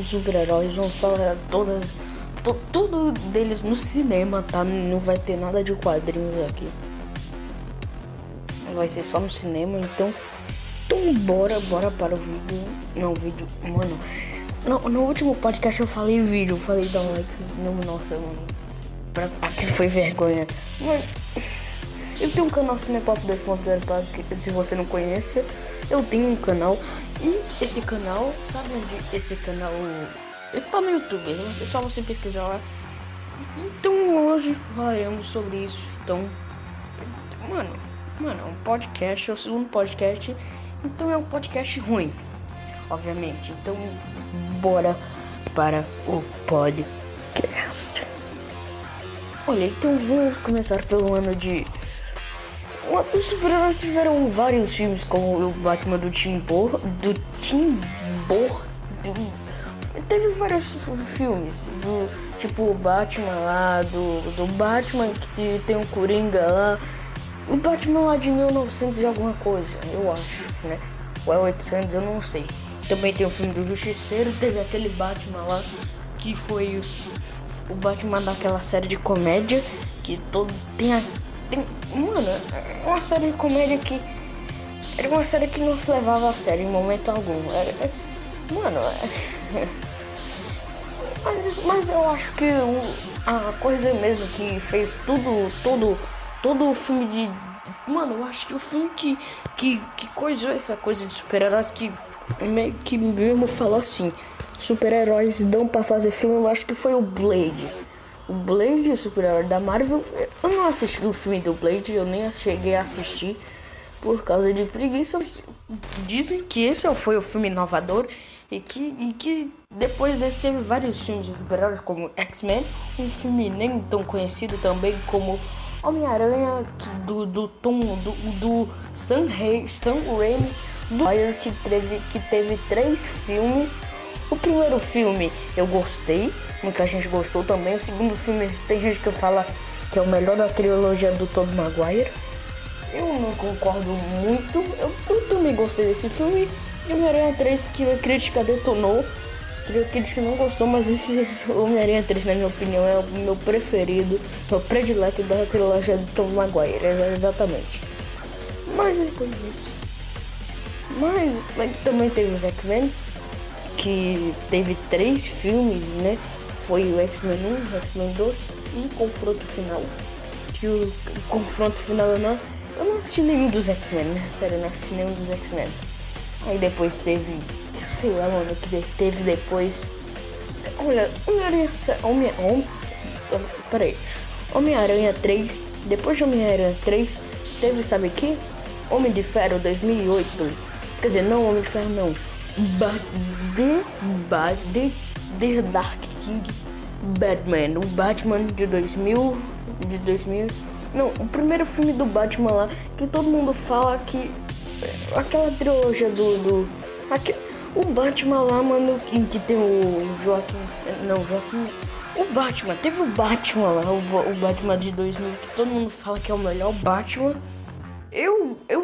os super-heróis, vamos falar todas, to, tudo deles no cinema, tá? Não vai ter nada de quadrinhos aqui. Vai ser só no cinema, então, então bora, bora para o vídeo. Não, vídeo, mano. No, no último podcast eu falei vídeo, falei da like, nossa, mano. Pra, aquilo foi vergonha. Mano. Eu tenho um canal Cinepop 2.0 se você não conhece, eu tenho um canal e esse canal, sabe onde esse canal ele tá no YouTube, é só você pesquisar lá. Então hoje falaremos sobre isso. Então, mano, mano, é um podcast, é o segundo podcast, então é um podcast ruim, obviamente. Então, bora para o podcast. Olha, então vamos começar pelo ano de os super-heróis tiveram vários filmes, como o Batman do Tim Burr, do Tim Burr, teve vários filmes, do tipo o Batman lá, do, do Batman que tem o Coringa lá, o Batman lá de 1900 e alguma coisa, eu acho, né? Ou é 800, eu não sei. Também tem o filme do Justiceiro, teve aquele Batman lá que foi o Batman daquela série de comédia que todo tem a mano, é uma série de comédia que. Era uma série que não se levava a sério em momento algum. Era, é, mano, é, mas, mas eu acho que o, a coisa mesmo que fez tudo, todo, todo o filme de. Mano, eu acho que o filme que, que, que coisou essa coisa de super-heróis que meio que mesmo falou assim: super-heróis dão pra fazer filme, eu acho que foi o Blade o Blade, super-herói da Marvel. Eu não assisti o filme do Blade, eu nem cheguei a assistir por causa de preguiça. Dizem que esse foi o filme inovador e que, e que depois desse teve vários filmes de super-heróis como X-Men, um filme nem tão conhecido também como Homem-Aranha do, do Tom do, do Sam, Sam Raimi do Fire que teve, que teve três filmes o primeiro filme eu gostei, muita gente gostou também. O segundo filme tem gente que fala que é o melhor da trilogia do Tobey Maguire. Eu não concordo muito. Eu, eu também gostei desse filme. E Homem-Aranha 3 que a crítica detonou. A crítica não gostou, mas esse Homem-Aranha 3, na minha opinião, é o meu preferido, meu predileto da trilogia do Tobey Maguire, exatamente. Mas depois disso. Mas, mas também teve os X-Men que teve três filmes, né? Foi o X-Men 1, o X-Men 2 e Confronto Final. Que o, o Confronto Final eu não, eu não assisti nenhum dos X-Men, né? Sério, eu não assisti nenhum dos X-Men. Aí depois teve, sei lá, mano, que teve depois. Olha, Homem-Aranha. Homem, Homem, peraí. Homem-Aranha 3, depois de Homem-Aranha 3, teve, sabe que? Homem de Ferro 2008. Quer dizer, não Homem de Ferro, não. The, The, The Dark King Batman, o Batman de 2000, de 2000, não, o primeiro filme do Batman lá que todo mundo fala que aquela trilogia do, do aqui, o Batman lá, mano, que, que tem o Joaquim, não, Joaquim, o Batman, teve o Batman lá, o, o Batman de 2000 que todo mundo fala que é o melhor Batman. Eu, eu,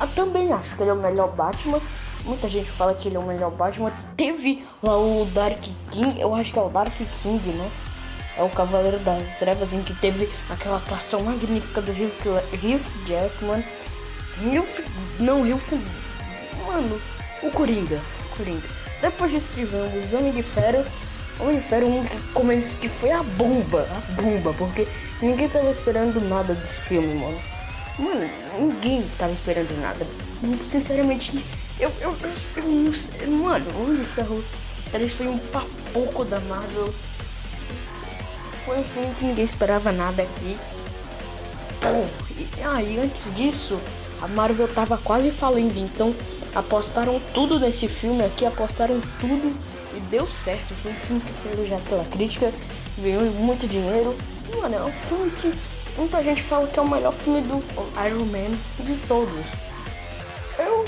eu também acho que ele é o melhor Batman. Muita gente fala que ele é o melhor Batman. Teve lá o Dark King, eu acho que é o Dark King, né? É o Cavaleiro das Trevas, em que teve aquela atuação magnífica do Heath Jackman. Heath, não, Heath, mano, o Coringa, Coringa. Depois disso tivemos Homem de Ferro. Homem de Ferro um que começou que foi a bomba, a bomba, porque ninguém tava esperando nada desse filme, mano. Mano, ninguém tava esperando nada. Sinceramente, eu, eu, eu, eu não sei. Mano, o Homem de Ferro 3 foi um papoco da Marvel. Foi um filme que ninguém esperava nada aqui. Pô, e aí ah, antes disso, a Marvel tava quase falando, então apostaram tudo nesse filme aqui, apostaram tudo e deu certo. Foi um filme que foi elogiado pela crítica, ganhou muito dinheiro. Mano, é um filme que muita gente fala que é o melhor filme do Iron Man de todos.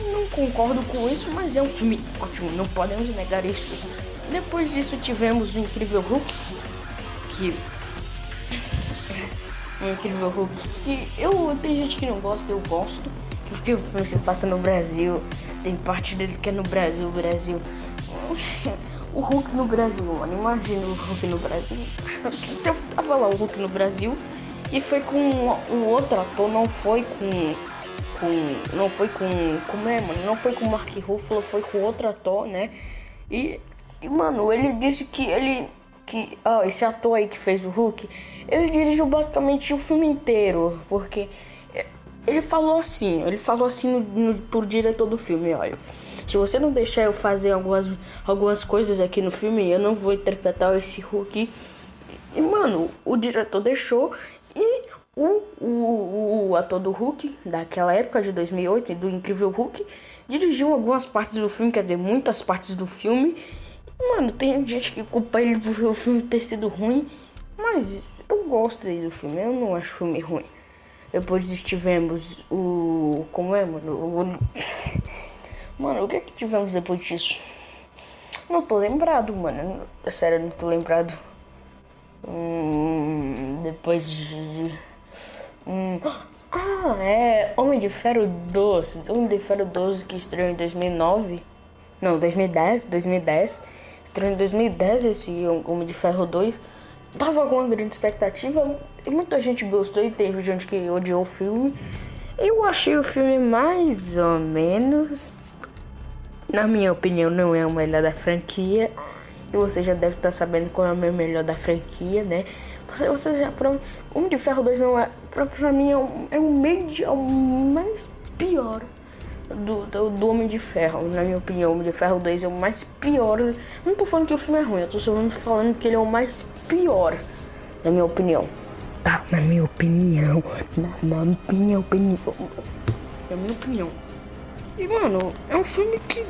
Eu não concordo com isso, mas é um filme ótimo, não podemos negar isso. Depois disso tivemos o Incrível Hulk, que o Incrível Hulk, que eu tem gente que não gosta, eu gosto, porque o filme se passa no Brasil. Tem parte dele que é no Brasil, Brasil. O Hulk no Brasil, mano. Imagina o Hulk no Brasil. Tava lá o Hulk no Brasil e foi com um outro ator, não foi com. Com não foi com. Como é, mano? Não foi com o Mark Ruffalo, foi com outro ator, né? E, e mano, ele disse que ele. Que, ó, esse ator aí que fez o Hulk, ele dirigiu basicamente o filme inteiro, porque ele falou assim, ele falou assim no, no, pro diretor do filme, olha. Se você não deixar eu fazer algumas, algumas coisas aqui no filme, eu não vou interpretar esse Hulk. E, mano, o diretor deixou e o, o, o ator do Hulk, daquela época de 2008, do Incrível Hulk, dirigiu algumas partes do filme, quer dizer, muitas partes do filme. Mano, tem gente que culpa ele por o filme ter sido ruim, mas eu gosto do filme, eu não acho o filme ruim. Depois tivemos o. Como é, mano? O, mano, o que é que tivemos depois disso? Não tô lembrado, mano. Sério, não tô lembrado. Hum, depois de. Hum, ah, é. Homem de Ferro 12. Homem de Ferro 12 que estreou em 2009. Não, 2010. 2010. Estreou em 2010 esse Homem de Ferro 2 tava com uma grande expectativa e muita gente gostou e teve gente que odiou o filme. Eu achei o filme mais ou menos. Na minha opinião, não é o melhor da franquia. E você já deve estar sabendo qual é o meu melhor da franquia, né? Você, você já. Pra, um de Ferro 2 não é. Pra, pra mim é um, é um meio. É um mais pior do, do, do, Homem de Ferro. Na minha opinião, o Homem de Ferro 2 é o mais pior. Não tô falando que o filme é ruim, eu tô só falando que ele é o mais pior, na minha opinião. Tá, na minha opinião. Na, na minha opinião. Na minha opinião. E, mano, é um filme que.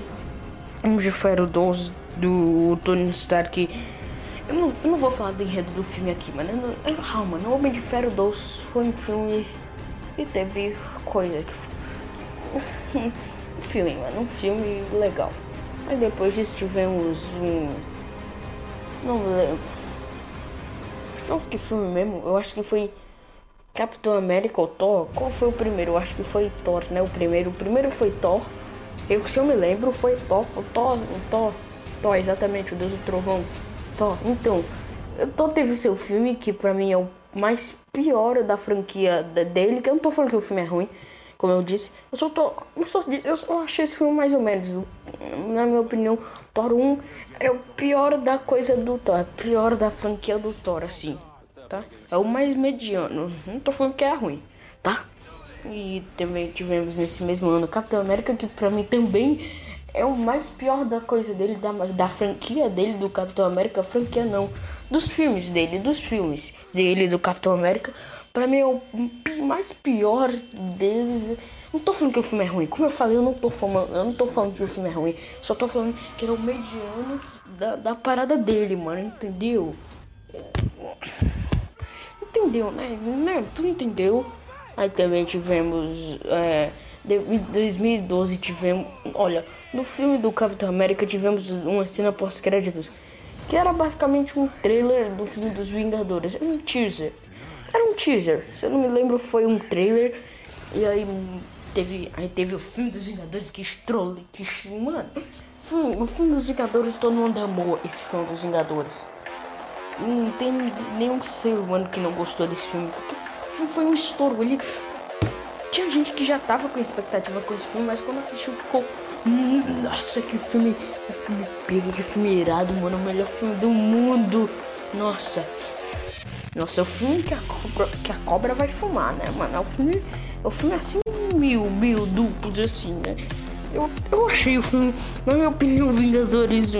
Homem de Ferro 2 do Tony Stark. Eu não, eu não vou falar do enredo do filme aqui, mano. Eu não, calma, no Homem de Ferro 2 foi um filme e teve coisa que um filme, mano, um filme legal. Aí depois disso tivemos um. Não lembro. Foi que filme mesmo? Eu acho que foi Capitão América ou Thor. Qual foi o primeiro? Eu acho que foi Thor, né? O primeiro. O primeiro foi Thor. Eu, se eu me lembro, foi Thor. O Thor, o Thor. Thor, exatamente, o Deus do Trovão. Thor. Então, Thor teve seu filme, que pra mim é o mais pior da franquia dele. Que eu não tô falando que o filme é ruim como eu disse. Eu só tô. Eu, só, eu achei esse filme mais ou menos. Na minha opinião, Thor 1 é o pior da coisa do Thor. É o pior da franquia do Thor, assim. Tá? É o mais mediano. Não tô falando que é ruim, tá? E também tivemos nesse mesmo ano Capitão América, que pra mim também é o mais pior da coisa dele, da, da franquia dele, do Capitão América. Franquia não, dos filmes dele, dos filmes dele, do Capitão América. Pra mim é o mais pior deles. Não tô falando que o filme é ruim. Como eu falei, eu não tô falando, eu não tô falando que o filme é ruim. Só tô falando que ele é o mediano da, da parada dele, mano. Entendeu? Entendeu, né? né? Tu entendeu? Aí também tivemos. É, em 2012 tivemos. Olha, no filme do Capitão América tivemos uma cena pós-créditos. Que era basicamente um trailer do filme dos Vingadores. Um teaser. Era um teaser, se eu não me lembro, foi um trailer. E aí teve, aí teve o filme dos Vingadores que estrolou. Que, mano, o filme dos Vingadores todo mundo amou esse filme dos Vingadores. Não tem nenhum ser humano que não gostou desse filme. Porque foi um estouro. Ele. Tinha gente que já tava com expectativa com esse filme, mas quando assistiu ficou. Nossa, que filme. Que filme pego, que filme irado, mano. O melhor filme do mundo. Nossa. Nossa, é o filme que a cobra, que a cobra vai fumar, né, mano? É o filme, é o filme assim, mil, mil duplos, assim, né? Eu, eu achei o filme, na minha opinião, Vingadores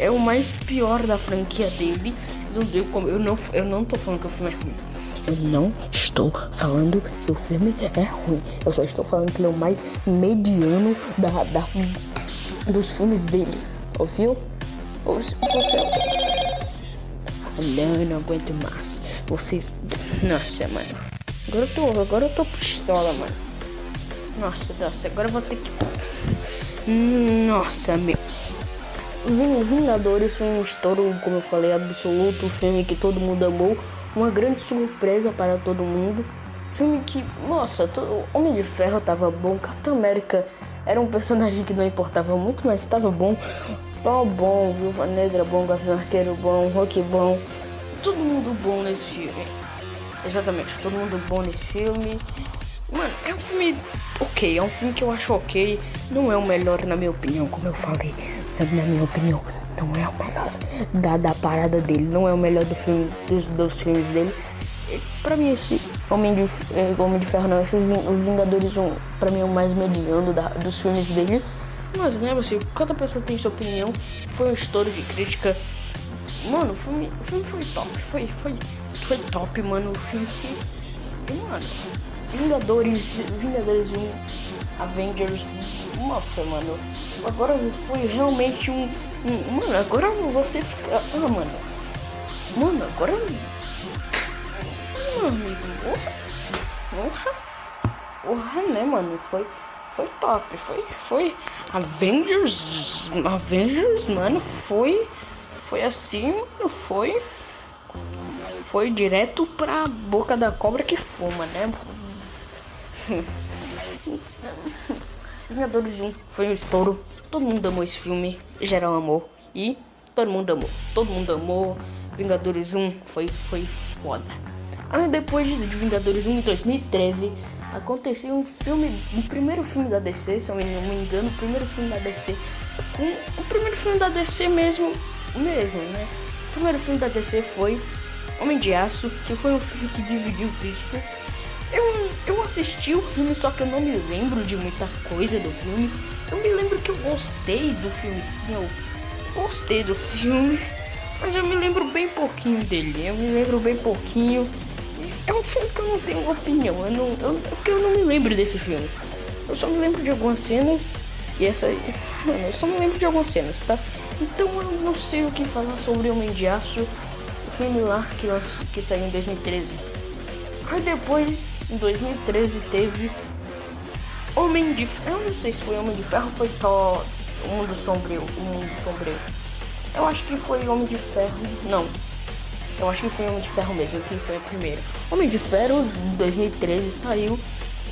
é o mais pior da franquia dele. Eu, eu, não, eu não tô falando que o filme é ruim. Eu não estou falando que o filme é ruim. Eu só estou falando que ele é o mais mediano da, da, dos filmes dele. Ouviu? Você. Não, não aguento mais. Vocês. Nossa, mano. Agora eu tô. Agora eu tô pistola, mano. Nossa, nossa, agora eu vou ter que. Nossa, meu. Vingadores foi um estouro, como eu falei, absoluto. Um filme que todo mundo amou. Uma grande surpresa para todo mundo. Filme que, nossa, todo, Homem de Ferro tava bom, Capitão América era um personagem que não importava muito, mas tava bom. Tão bom, Viúva Negra bom, Gavião Arqueiro bom, Rock bom. Todo mundo bom nesse filme. Exatamente, todo mundo bom nesse filme. Mano, é um filme ok, é um filme que eu acho ok. Não é o melhor, na minha opinião, como eu falei. Na minha opinião, não é o melhor da, da parada dele. Não é o melhor do filme, dos, dos filmes dele. Pra mim, esse Homem de, é, Homem de Ferro, não, esse Vingadores, um, pra mim, é o mais mediano da, dos filmes dele. Mas, né, assim, cada pessoa tem sua opinião. Foi um estouro de crítica. Mano, o filme, o filme foi top. Foi, foi, foi top, mano. O filme. E, mano, Vingadores, Vingadores 1, Avengers. Nossa, mano. Agora foi realmente um, um. Mano, agora você fica. Ah, mano. Mano, agora. Meu amigo, nossa. Nossa. Porra, né, mano? Foi. Foi top. Foi. Foi. Avengers. Avengers, mano, foi. Foi assim, mano. Foi. Foi direto pra boca da cobra que fuma, né? Vingadores 1 foi um estouro. Todo mundo amou esse filme. Geral amou. E todo mundo amou. Todo mundo amou. Vingadores 1 foi, foi foda. Aí depois de Vingadores 1 em 2013, aconteceu um filme, o primeiro filme da DC, se eu não me engano, o primeiro filme da DC. Um, o primeiro filme da DC mesmo, mesmo, né? O primeiro filme da DC foi Homem de Aço, que foi um filme que dividiu críticas eu, eu assisti o filme, só que eu não me lembro de muita coisa do filme. Eu me lembro que eu gostei do filme, sim, eu gostei do filme, mas eu me lembro bem pouquinho dele. Eu me lembro bem pouquinho. É um filme que eu não tenho opinião, eu não, eu, porque eu não me lembro desse filme. Eu só me lembro de algumas cenas e essa. Mano, eu só me lembro de algumas cenas, tá? Então eu não sei o que falar sobre Homem de Aço, o filme lá que, que saiu em 2013. Aí depois em 2013 teve Homem de Ferro. Eu não sei se foi Homem de Ferro ou foi Thor. O Mundo Sombrio. O Mundo Sombrio. Eu acho que foi Homem de Ferro. Não. Eu acho que foi Homem de Ferro mesmo, que foi o primeiro. Homem de Ferro 2013 saiu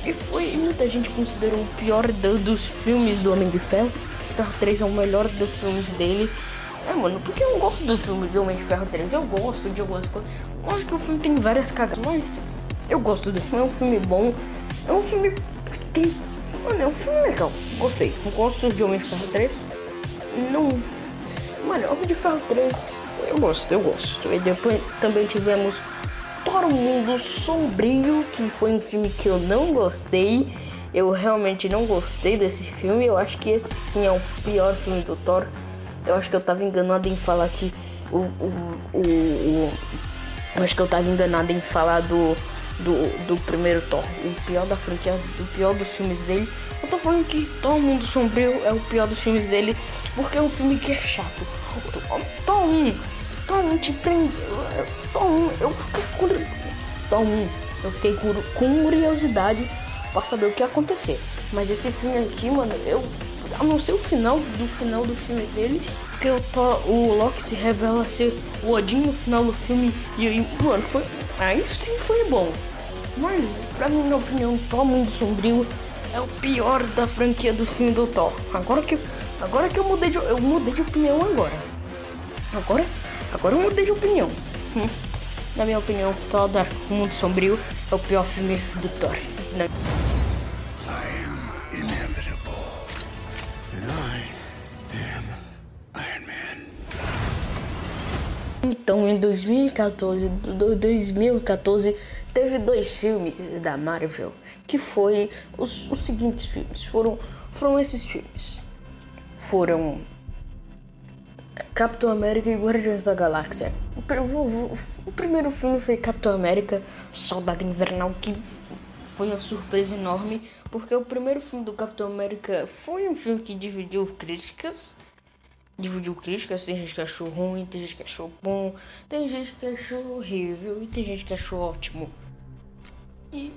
e foi. muita gente considerou o pior do, dos filmes do Homem de Ferro. Ferro 3 é o melhor dos filmes dele. É, mano, porque eu gosto do filme do Homem de Ferro 3. Eu gosto de algumas coisas. Acho que o filme tem várias cagadas, mas eu gosto desse filme, é um filme bom. É um filme que tem. Mano, é um filme legal. Gostei. Não gosto de Homem de Ferro 3. Não. Mano, Homem de Ferro 3, eu gosto, eu gosto. E depois também tivemos Thor Mundo Sombrio, que foi um filme que eu não gostei. Eu realmente não gostei desse filme. Eu acho que esse sim é o pior filme do Thor. Eu acho que eu tava enganado em falar que o. o, o, o eu acho que eu tava enganado em falar do do, do primeiro Thor, o pior da franquia, o pior dos filmes dele. Eu tô falando que Thor Mundo Sombrio é o pior dos filmes dele, porque é um filme que é chato. Thor 1, Thor 1 te prende. Thor 1, eu fiquei com. Thor 1, eu fiquei com curiosidade pra saber o que ia acontecer. Mas esse filme aqui, mano, eu. A não ser o final do final do filme dele, porque o, Thor, o Loki se revela ser o Odin no final do filme. E aí, mano, foi Aí sim foi bom. Mas, pra minha opinião, Thor Mundo Sombrio é o pior da franquia do filme do Thor. Agora que, agora que eu mudei de, eu mudei de opinião agora. Agora, agora eu mudei de opinião. Hum. Na minha opinião, Thor Mundo Sombrio é o pior filme do Thor. Na... Então, em 2014, 2014 teve dois filmes da Marvel que foi os, os seguintes filmes. Foram, foram esses filmes. Foram Capitão América e Guardiões da Galáxia. O, primeiro filme foi Capitão América, Soldado Invernal, que foi uma surpresa enorme, porque o primeiro filme do Capitão América foi um filme que dividiu críticas dividiu críticas, tem gente que achou ruim, tem gente que achou bom, tem gente que achou horrível e tem gente que achou ótimo. E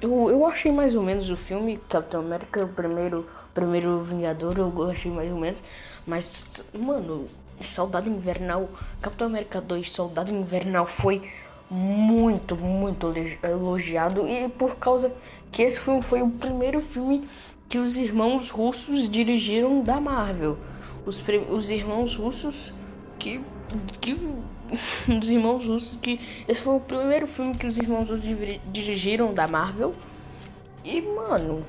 eu, eu achei mais ou menos o filme Capitão América, o primeiro, primeiro Vingador, eu achei mais ou menos. Mas, mano, Soldado Invernal, Capitão América 2, Soldado Invernal foi muito, muito elogiado e por causa que esse filme foi o primeiro filme que os irmãos russos dirigiram da Marvel. Os, os irmãos russos que, que os irmãos russos que esse foi o primeiro filme que os irmãos russos dirigiram da Marvel. E mano,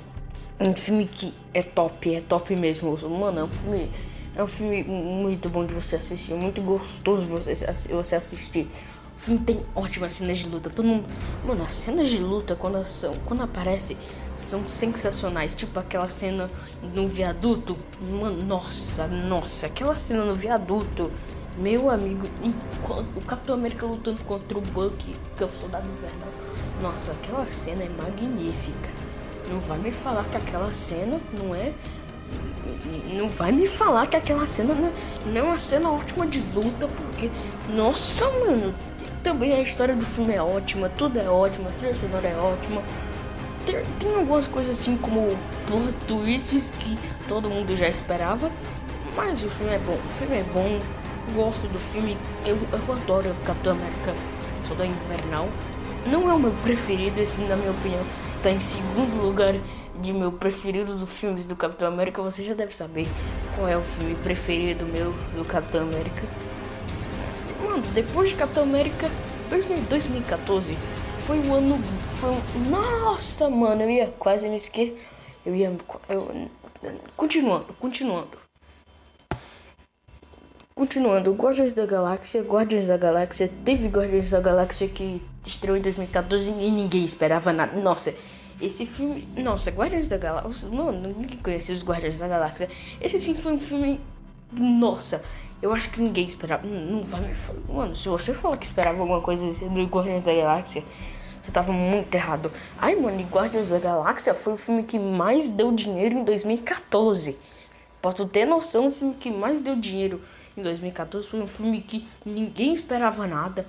um filme que é top, é top mesmo. Mano, é um filme é um filme muito bom de você assistir, muito gostoso você, você assistir. O filme tem ótimas cenas de luta. Todo mundo. Mano, as cenas de luta quando, são, quando aparece são sensacionais. Tipo aquela cena no viaduto. Mano, nossa, nossa, aquela cena no viaduto. Meu amigo, o Capitão América lutando contra o Buck, que é o soldado invernal. Nossa, aquela cena é magnífica. Não vai me falar que aquela cena não é não vai me falar que aquela cena não, não é uma cena ótima de luta, porque, nossa, mano, também a história do filme é ótima, tudo é ótimo, a trilha sonora é ótima. Tem, tem algumas coisas assim como plot twists que todo mundo já esperava, mas o filme é bom, o filme é bom, gosto do filme, eu, eu adoro Capitão América Soldado Invernal. Não é o meu preferido, esse na minha opinião tá em segundo lugar de meu preferido dos filmes do Capitão América, você já deve saber qual é o filme preferido meu do Capitão América. Mano, depois de Capitão América, 2014 foi o ano. Foi um, nossa, mano, eu ia quase me esquecer. Eu ia. Eu, continuando, continuando. Continuando, Guardiões da Galáxia, Guardiões da Galáxia, teve Guardiões da Galáxia que estreou em 2014 e ninguém esperava nada. Nossa, esse filme. Nossa, Guardiões da Galáxia. Mano, ninguém conhecia os Guardiões da Galáxia. Esse sim foi um filme. Nossa, eu acho que ninguém esperava. Não, não vai me. Mano, se você falar que esperava alguma coisa do Guardiões da Galáxia, você tava muito errado. Ai, mano, Guardiões da Galáxia foi o filme que mais deu dinheiro em 2014. Pra tu ter noção, o filme que mais deu dinheiro em 2014 foi um filme que ninguém esperava nada.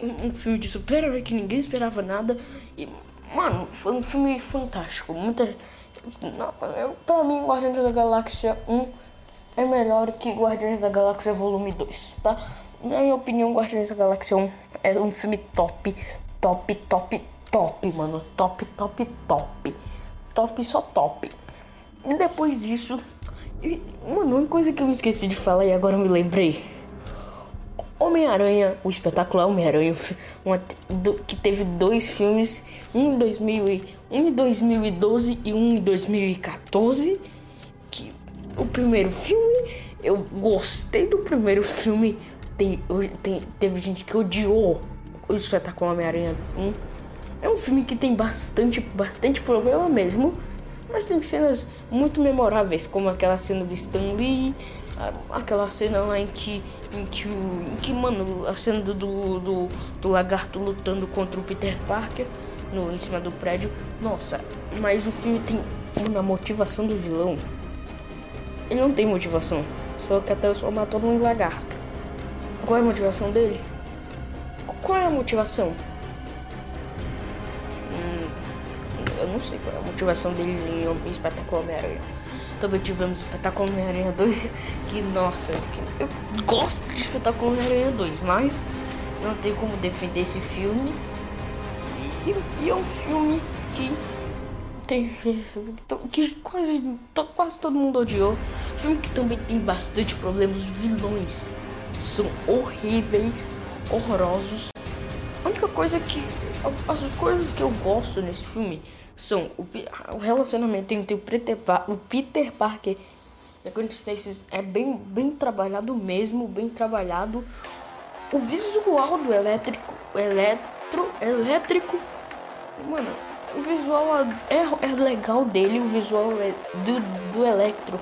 Um, um filme de super-herói que ninguém esperava nada. E, Mano, foi um filme fantástico. Muita. Eu, pra mim, Guardiões da Galáxia 1 é melhor que Guardiões da Galáxia Volume 2, tá? Na minha opinião, Guardiões da Galáxia 1 é um filme top, top, top, top, mano. Top, top, top. Top, só top. E depois disso. Mano, uma coisa que eu me esqueci de falar e agora eu me lembrei. Homem-Aranha, o espetacular Homem-Aranha, que teve dois filmes, um em, 2000, um em 2012 e um em 2014. Que o primeiro filme, eu gostei do primeiro filme. Tem, tem, teve gente que odiou o espetacular Homem-Aranha 1. É um filme que tem bastante, bastante problema mesmo, mas tem cenas muito memoráveis, como aquela cena do Stan Lee aquela cena lá em que, em que, em que mano, a cena do, do, do lagarto lutando contra o Peter Parker no, em cima do prédio. Nossa, mas o filme tem uma motivação do vilão. Ele não tem motivação, só quer transformar todo mundo em lagarto. Qual é a motivação dele? Qual é a motivação? Hum, eu não sei qual é a motivação dele em Espetacular Homem-Aranha. Também tivemos Espetáculo Homem-Aranha 2, que nossa, eu gosto de Espetáculo Homem-Aranha 2, mas não tem como defender esse filme. E, e é um filme que tem que quase, quase todo mundo odiou. Filme que também tem bastante problemas, vilões são horríveis, horrorosos. A única coisa que as coisas que eu gosto nesse filme são o, o relacionamento entre o Peter, o Peter Parker e a Gwen Stacy é bem, bem trabalhado mesmo, bem trabalhado. O visual do elétrico, eletro, elétrico, mano, o visual é, é legal dele, o visual é do, do electro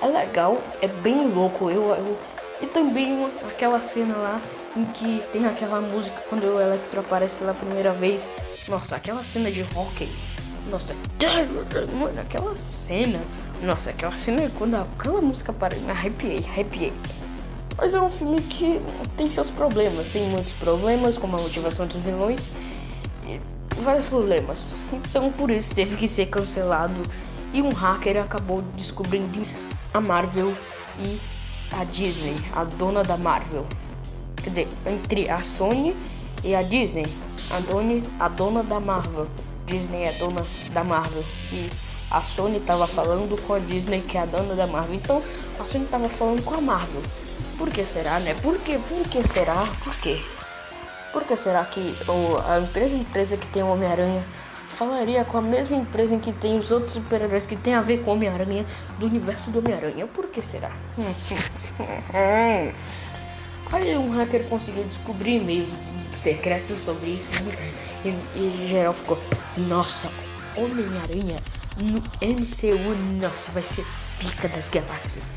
é legal, é bem louco. Eu, eu e também aquela cena lá em que tem aquela música quando o Electro aparece pela primeira vez. Nossa, aquela cena de hockey nossa, mano, aquela cena. Nossa, aquela cena quando aquela música para. Arrepiei, arrepiei. Mas é um filme que tem seus problemas. Tem muitos problemas, como a motivação dos vilões. E vários problemas. Então por isso teve que ser cancelado. E um hacker acabou descobrindo a Marvel e a Disney, a dona da Marvel. Quer dizer, entre a Sony E a Disney, a dona, a dona da Marvel. Disney é dona da Marvel. E a Sony tava falando com a Disney, que é a dona da Marvel. Então a Sony tava falando com a Marvel. Por que será, né? Por que? Por que será? Por quê? Por que será que a empresa empresa que tem o Homem-Aranha falaria com a mesma empresa em que tem os outros super-heróis que tem a ver com o Homem-Aranha do universo do Homem-Aranha? Por que será? Aí um hacker conseguiu descobrir e-mails secretos sobre isso e, e geral ficou, nossa, Homem-Aranha no MCU, nossa, vai ser pica das galáxias.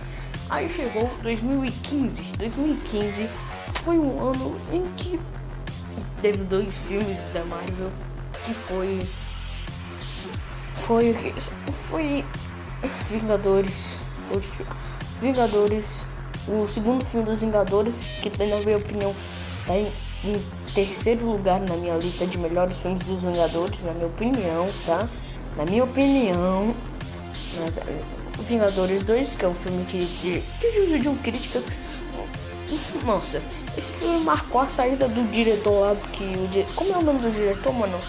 Aí chegou 2015. 2015 foi um ano em que teve dois filmes da Marvel que foi foi foi Vingadores Vingadores o segundo filme dos Vingadores que na minha opinião tá em, em terceiro lugar na minha lista de melhores filmes dos Vingadores na minha opinião tá? Na minha opinião né, Vingadores 2 que é um filme que que, que dividiu críticas nossa esse filme marcou a saída do diretor lá que o como é o nome do diretor mano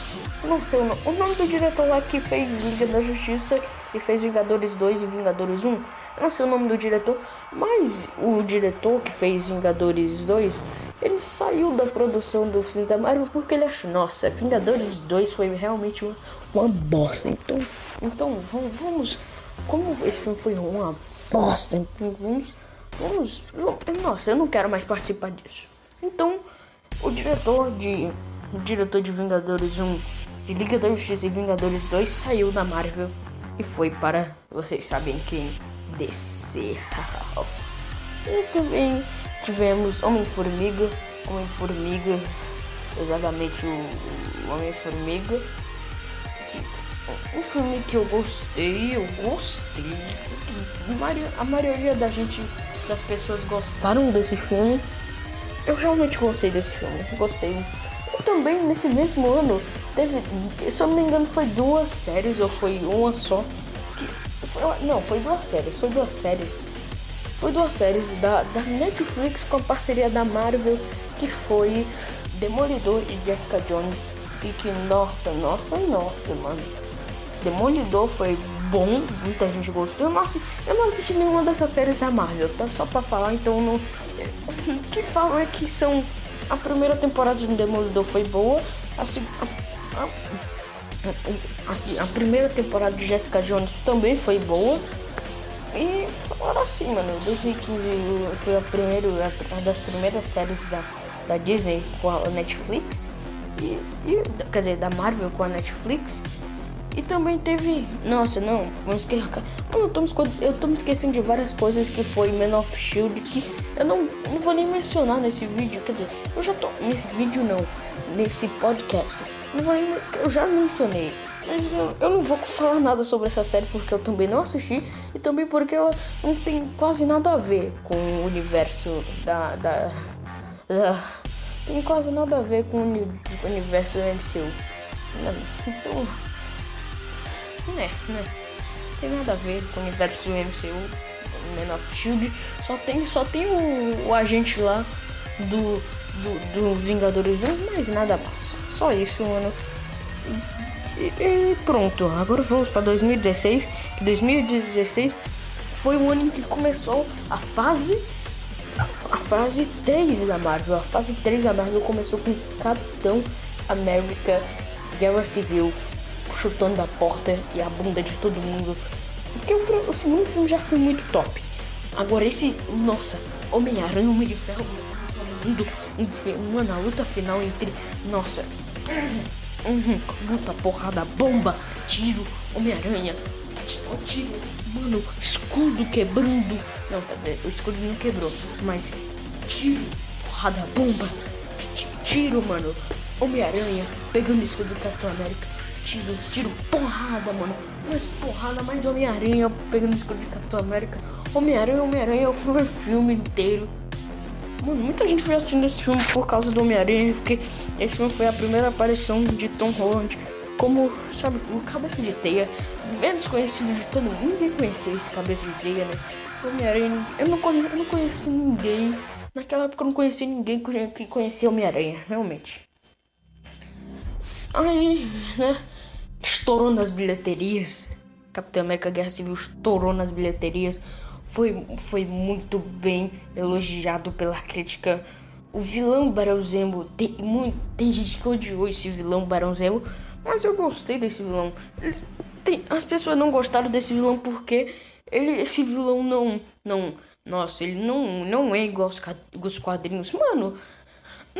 não sei o nome. O nome do diretor lá que fez Liga da Justiça e fez Vingadores 2 e Vingadores 1. não sei o nome do diretor, mas o diretor que fez Vingadores 2, ele saiu da produção do filme da Marvel porque ele achou, nossa, Vingadores 2 foi realmente uma, uma bosta. Então, então vamos, vamos, como esse filme foi uma bosta, então vamos, vamos, nossa, eu não quero mais participar disso. Então, o diretor de o diretor de Vingadores 1 de Liga da Justiça e Vingadores 2 saiu da Marvel e foi para, vocês sabem quem, DC. e também tivemos Homem-Formiga, Homem-Formiga, exatamente o, Homem-Formiga, um filme que eu gostei, eu gostei. A maioria da gente, das pessoas gostaram desse filme. Eu realmente gostei desse filme, gostei também nesse mesmo ano teve, se eu não me engano, foi duas séries ou foi uma só. Que, foi, não, foi duas séries, foi duas séries. Foi duas séries da, da Netflix com a parceria da Marvel que foi Demolidor e Jessica Jones. E que nossa, nossa, nossa, mano. Demolidor foi bom, muita gente gostou. Eu não, assisti, eu não assisti nenhuma dessas séries da Marvel, tá? Só pra falar, então não. Que falam é que são a primeira temporada de Demolidor foi boa. A, a, a, a, primeira temporada de Jessica Jones também foi boa. E falaram assim, mano, 2015 foi a primeira, uma das primeiras séries da, da Disney com a Netflix. E, e, quer dizer, da Marvel com a Netflix. E também teve. Nossa, não, vamos esquecer. Eu tô me esquecendo de várias coisas que foi Man of Shield que eu não, não vou nem mencionar nesse vídeo. Quer dizer, eu já tô. Nesse vídeo não. Nesse podcast. Não vou nem, eu já mencionei. Mas eu, eu não vou falar nada sobre essa série porque eu também não assisti. E também porque ela não tem quase nada a ver com o universo da. da, da tem quase nada a ver com o universo do MCU. Então. Né, né. Tem nada a ver com o universo do MCU, Man of Shield. Só tem, só tem o, o agente lá do, do, do Vingadores 1, mas nada mais. Só isso, mano. E, e pronto, agora vamos para 2016. 2016 foi o ano em que começou a fase a fase 3 da Marvel. A fase 3 da Marvel começou com Capitão América Guerra Civil chutando a porta e a bunda de todo mundo. Porque o, o segundo filme já foi muito top. Agora esse, nossa, Homem-Aranha, Homem de Ferro, mundo, uma na luta final entre, nossa, uhum, luta, porrada, bomba, tiro, Homem-Aranha, tiro, mano, escudo quebrando. Não, cadê? O escudo não quebrou, mas tiro, porrada, bomba, tiro, mano, Homem-Aranha pegando o escudo do Capitão América tiro, tiro, porrada, mano. Mais porrada, mais Homem-Aranha pegando escudo de Capitão América. Homem-Aranha, Homem-Aranha, eu fui o filme inteiro. Mano, muita gente foi assistindo esse filme por causa do Homem-Aranha, porque esse filme foi a primeira aparição de Tom Holland como, sabe, o Cabeça de Teia, menos conhecido de todo mundo. Ninguém conhecia esse Cabeça de Teia, né? Homem-Aranha, eu não, conheci, eu não conheci ninguém. Naquela época eu não conhecia ninguém que conhecia Homem-Aranha, realmente. Aí, né? Estourou nas bilheterias. Capitão América Guerra Civil estourou nas bilheterias. Foi, foi muito bem elogiado pela crítica. O vilão Barão Zemo, tem, muito, tem gente que odiou esse vilão Barão Zemo, mas eu gostei desse vilão. Tem, as pessoas não gostaram desse vilão porque ele, esse vilão não, não, nossa, ele não, não é igual aos quadrinhos, mano.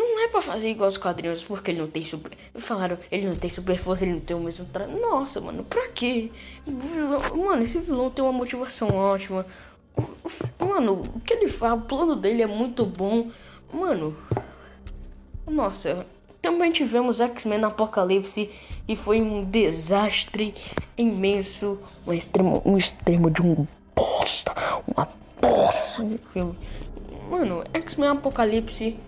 Não é pra fazer igual os quadrinhos, porque ele não tem super. Falaram, ele não tem super força, ele não tem o mesmo tra... Nossa, mano, pra quê? Mano, esse vilão tem uma motivação ótima. Mano, o que ele faz, o plano dele é muito bom. Mano, nossa, também tivemos X-Men Apocalipse e foi um desastre imenso. Um extremo, um extremo de um bosta, uma bosta. Mano, X-Men Apocalipse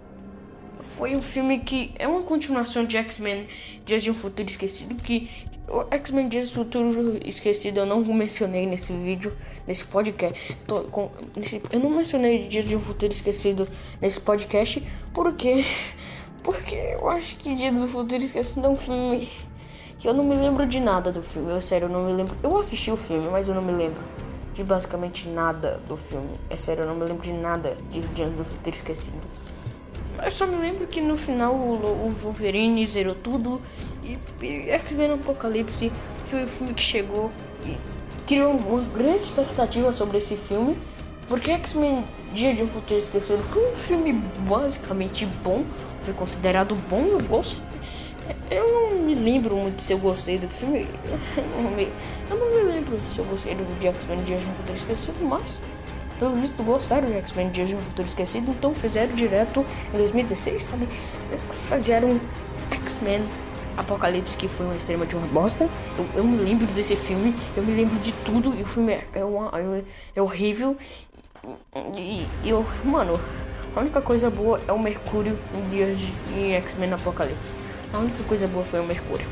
foi um filme que é uma continuação de X-Men Dias de um Futuro Esquecido que o X-Men Dias do Futuro Esquecido eu não mencionei nesse vídeo, nesse podcast. Tô, com, nesse, eu não mencionei Dias de um Futuro Esquecido nesse podcast porque porque eu acho que Dias do Futuro Esquecido é um filme que eu não me lembro de nada do filme. Eu sério, eu não me lembro. Eu assisti o filme, mas eu não me lembro de basicamente nada do filme. É sério, eu não me lembro de nada de Dias do Futuro Esquecido. Eu só me lembro que no final o, o Wolverine zerou tudo e, e X-Men Apocalipse foi o filme que chegou e criou uma grande expectativa sobre esse filme. Porque X-Men Dia de um Futuro Esquecido foi um filme basicamente bom, foi considerado bom, eu gosto. Eu não me lembro muito se eu gostei do filme. Eu não me, eu não me lembro se eu gostei do X-Men Dia de um Futuro Esquecido, mas pelo visto gostaram de X-Men Dias de um Futuro Esquecido, então fizeram direto em 2016, sabe? Fizeram X-Men Apocalipse, que foi uma extrema de uma bosta. Eu, eu, me lembro desse filme, eu me lembro de tudo, e o filme é, é, uma, é, é horrível. E, e eu, mano, a única coisa boa é o Mercúrio em Dias de X-Men Apocalipse. A única coisa boa foi o Mercúrio.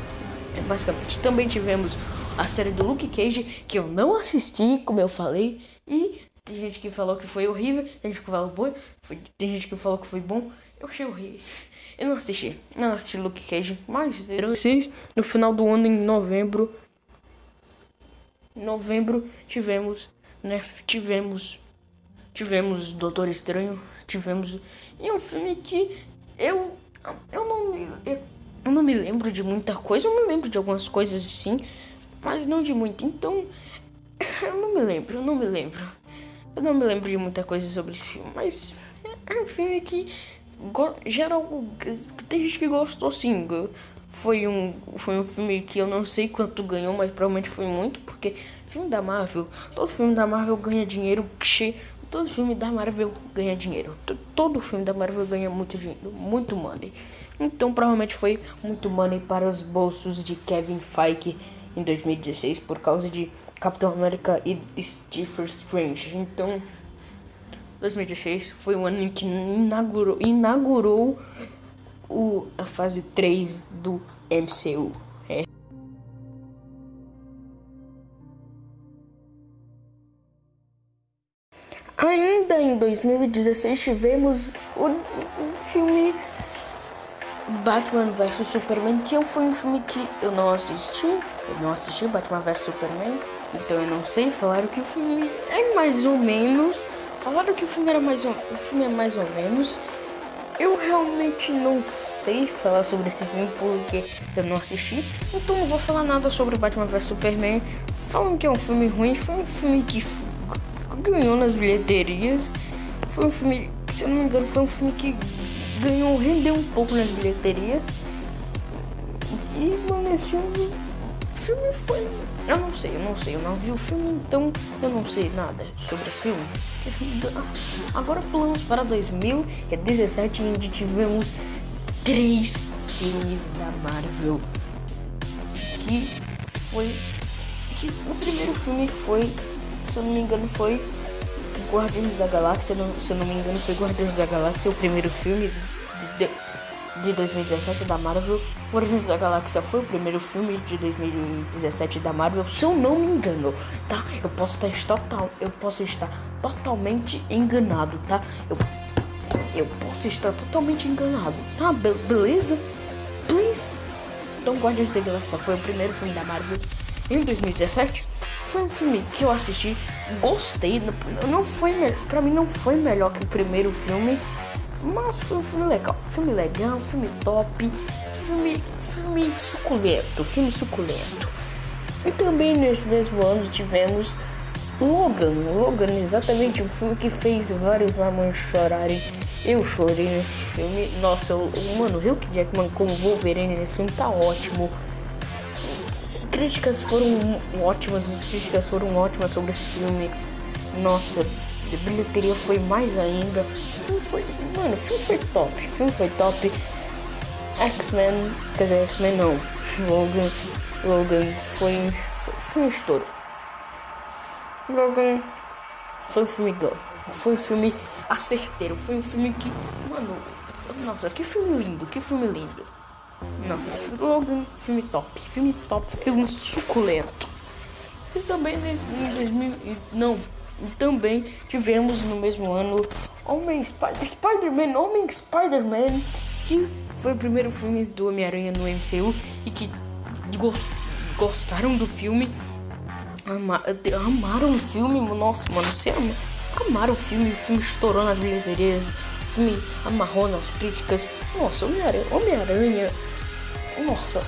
É, basicamente. Também tivemos a série do Luke Cage, que eu não assisti, como eu falei, e tem gente que falou que foi horrível, tem gente que falou bom, foi, tem gente que falou que foi bom. Eu achei horrível. Eu não assisti, não assisti Luke Cage, mas vocês no final do ano em novembro, novembro tivemos, né, tivemos, tivemos Doutor Estranho, tivemos e um filme que eu eu não eu, eu não me lembro de muita coisa, eu me lembro de algumas coisas sim, mas não de muito. Então eu não me lembro, eu não me lembro. Eu não me lembro de muita coisa sobre esse filme, mas é um filme que geral tem gente que gostou sim. Foi um, foi um filme que eu não sei quanto ganhou, mas provavelmente foi muito, porque filme da Marvel, todo filme da Marvel ganha dinheiro, todo filme da Marvel ganha dinheiro. Todo filme da Marvel ganha muito dinheiro, muito money. Então provavelmente foi muito money para os bolsos de Kevin Feige em 2016 por causa de Capitão América e Stephen Strange. Então, 2016 foi o ano em que inaugurou, inaugurou o, a fase 3 do MCU. É. Ainda em 2016 tivemos o, o filme Batman vs Superman, que foi um filme que eu não assisti. Eu não assisti Batman vs Superman. Então eu não sei, falaram que o filme é mais ou menos. Falaram que o filme era mais ou, o filme é mais ou menos. Eu realmente não sei falar sobre esse filme porque eu não assisti. Então não vou falar nada sobre Batman vs Superman. Falam que é um filme ruim, foi um filme que ganhou nas bilheterias. Foi um filme, se eu não me engano, foi um filme que ganhou, rendeu um pouco nas bilheterias. E mano, esse filme, filme foi eu não sei, eu não sei, eu não vi o filme, então eu não sei nada sobre esse filme. Agora pulamos para 2017, onde tivemos três filmes da Marvel. Que foi. Que o primeiro filme foi, se eu não me engano, foi Guardiões da Galáxia. Se eu não me engano, foi Guardiões da Galáxia, o primeiro filme. De, de, de 2017 da Marvel. Guardiões da Galáxia foi o primeiro filme de 2017 da Marvel, se eu não me engano, tá? Eu posso estar total, eu posso estar totalmente enganado, tá? Eu, eu posso estar totalmente enganado, tá? Be beleza? Please? Então, Guardiões da Galáxia foi o primeiro filme da Marvel em 2017. Foi um filme que eu assisti, gostei. Não foi, pra mim não foi melhor que o primeiro filme, mas foi um filme legal. Filme legal, filme top, filme, filme suculento, filme suculento. E também nesse mesmo ano tivemos Logan. Logan, exatamente um filme que fez vários mamães chorarem. Eu chorei nesse filme. Nossa, mano, o Hugh Jackman como Wolverine nesse filme tá ótimo. Críticas foram ótimas, as críticas foram ótimas sobre esse filme. Nossa, bilheteria foi mais ainda. O filme foi, mano, o filme foi top. O filme foi top. X-Men, quer dizer, X-Men não. Logan, Logan foi, foi, foi um estouro. Logan foi um filme Foi um filme acerteiro. Foi um filme que. Mano. Nossa, que filme lindo, que filme lindo. Não, Logan, filme top. Filme top, filme suculento. E também em 2000. Não, também tivemos no mesmo ano Homem Spider, Spider-Man, Homem Spider-Man, que foi o primeiro filme do Homem-Aranha no MCU e que gostaram do filme Ama, amaram o filme, nossa, mano, você ama, amaram o filme, o filme estourou nas bilheterias, o filme amarrou nas críticas. Nossa, Homem-Aranha, Homem-Aranha, nossa,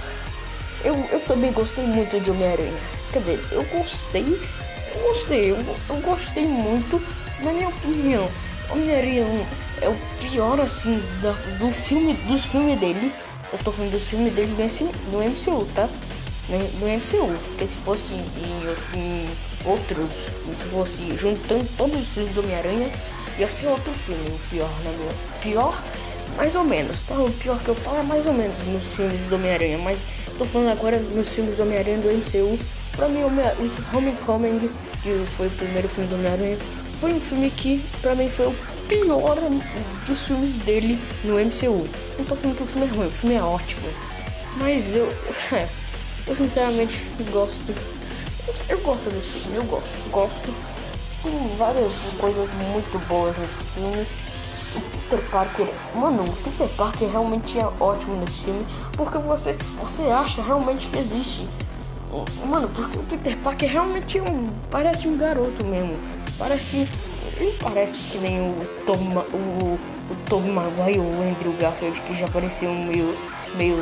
eu, eu também gostei muito de Homem-Aranha. Quer dizer, eu gostei, eu gostei, eu, eu gostei muito, na minha opinião. Homem-Aranha é o pior, assim, da, do filme, dos filmes dele. Eu tô falando dos filmes dele no MCU, tá? no, MCU. Porque se fosse em, em, outros, se fosse juntando todos os filmes do Homem-Aranha, ia ser outro filme, o pior, né? Meu? Pior, mais ou menos, tá? O pior que eu falo é mais ou menos nos filmes do Homem-Aranha, mas tô falando agora nos filmes do Homem-Aranha do MCU. Pra mim, o Homecoming, que foi o primeiro filme do Homem-Aranha, foi um filme que pra mim foi o pior dos filmes dele no MCU. Não tô falando que o filme é ruim, o filme é ótimo. Mas eu. É, eu sinceramente gosto. Eu gosto desse filme, eu gosto. Gosto. Tem várias coisas muito boas nesse filme. O Peter Parker, mano, o Peter Parker realmente é ótimo nesse filme, porque você, você acha realmente que existe. Mano, porque o Peter Parker realmente é um, parece um garoto mesmo. Parece, ele parece que nem o Tom, o, o Tom Maguire ou o Andrew Garfield que já pareciam meio meio,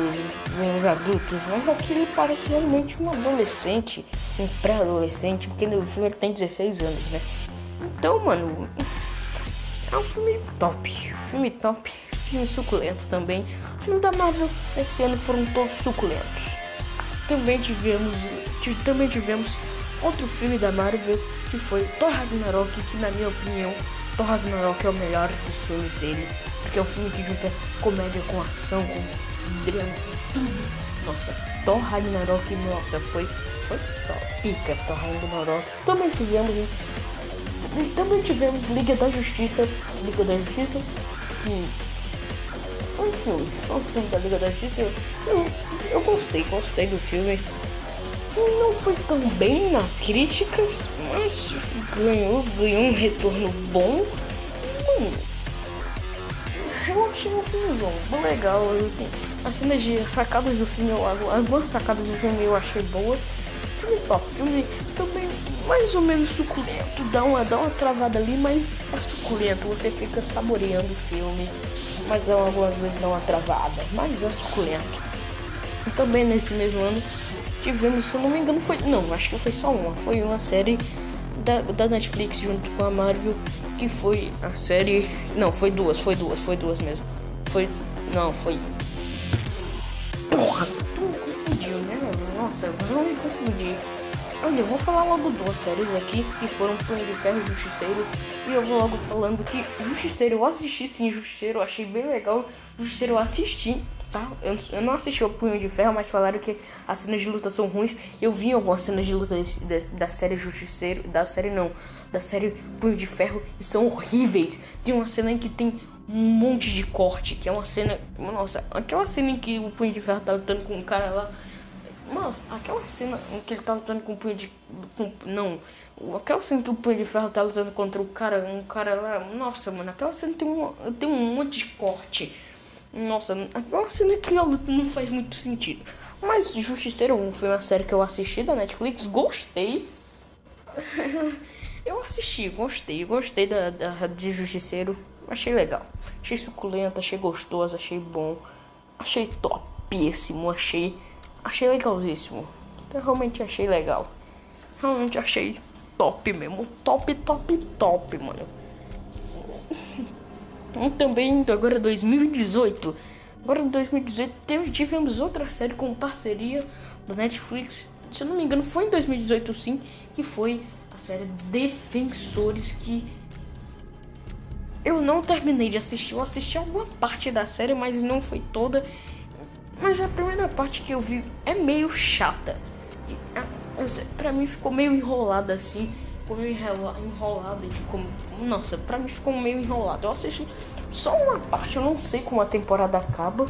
meio adultos, mas aqui ele parece realmente um adolescente, um pré-adolescente, porque no filme ele tem 16 anos, né? Então, mano, é um filme top, filme top, filme suculento também. O filme da Marvel esse ano foram todos suculentos. Também tivemos, também tivemos outro filme da Marvel que foi Thor Ragnarok, que na minha opinião Thor Ragnarok é o melhor dos filmes dele, porque é um filme que junta comédia com ação, com drama, Nossa, Thor Ragnarok, nossa, foi, foi pica Thor Ragnarok. Também tivemos, também tivemos Liga da Justiça, Liga da Justiça, que um filme, foi um filme da Liga da Justiça. Eu, eu gostei, gostei do filme. Não foi tão bem nas críticas, mas ganhou, ganhou um retorno bom. Hum, eu achei um filme bom, legal. Eu as cenas de sacadas do filme, algumas sacadas do filme eu achei boas. Filme top, filme também mais ou menos suculento, dá uma, dá uma travada ali, mas é suculento, você fica saboreando o filme, mas algumas vezes dá uma travada, mas é suculento. E também nesse mesmo ano tivemos, se não me engano, foi. Não, acho que foi só uma, foi uma série da, da Netflix junto com a Marvel, que foi a série. Não, foi duas, foi duas, foi duas mesmo. Foi. Não, foi Porra, tu me confundiu, né? Nossa, eu não me confundi. Olha, eu vou falar logo duas séries aqui que foram Punho de Ferro e Justiceiro. E eu vou logo falando que Justiceiro eu assisti sim, Justiceiro eu achei bem legal. Justiceiro eu assisti, tá? Eu, eu não assisti o Punho de Ferro, mas falaram que as cenas de luta são ruins. Eu vi algumas cenas de luta da, da série Justiceiro, da série não, da série Punho de Ferro e são horríveis. Tem uma cena em que tem um monte de corte, que é uma cena. Nossa, aquela cena em que o Punho de Ferro tá lutando com um cara lá. Nossa, aquela cena em que ele tá lutando com o Punho de. Com, não. Aquela cena que o Punho de Ferro tá lutando contra o cara, um cara lá. Nossa, mano, aquela cena tem um, tem um monte de corte. Nossa, aquela cena que a luta não faz muito sentido. Mas Justiceiro 1 foi uma série que eu assisti da Netflix, gostei. eu assisti, gostei, gostei da, da, de Justiceiro. Achei legal. Achei suculento, achei gostoso, achei bom. Achei topíssimo, achei. Achei legalzíssimo. Eu realmente achei legal. Realmente achei top mesmo. Top, top, top, mano. E também agora 2018 Agora em 2018 tivemos outra série com parceria da Netflix. Se eu não me engano, foi em 2018 sim, que foi a série Defensores que eu não terminei de assistir. Eu assisti alguma parte da série, mas não foi toda. Mas a primeira parte que eu vi é meio chata. Pra mim ficou meio enrolada assim. Ficou meio enrolada. Nossa, pra mim ficou meio enrolado. Eu assisti só uma parte, eu não sei como a temporada acaba,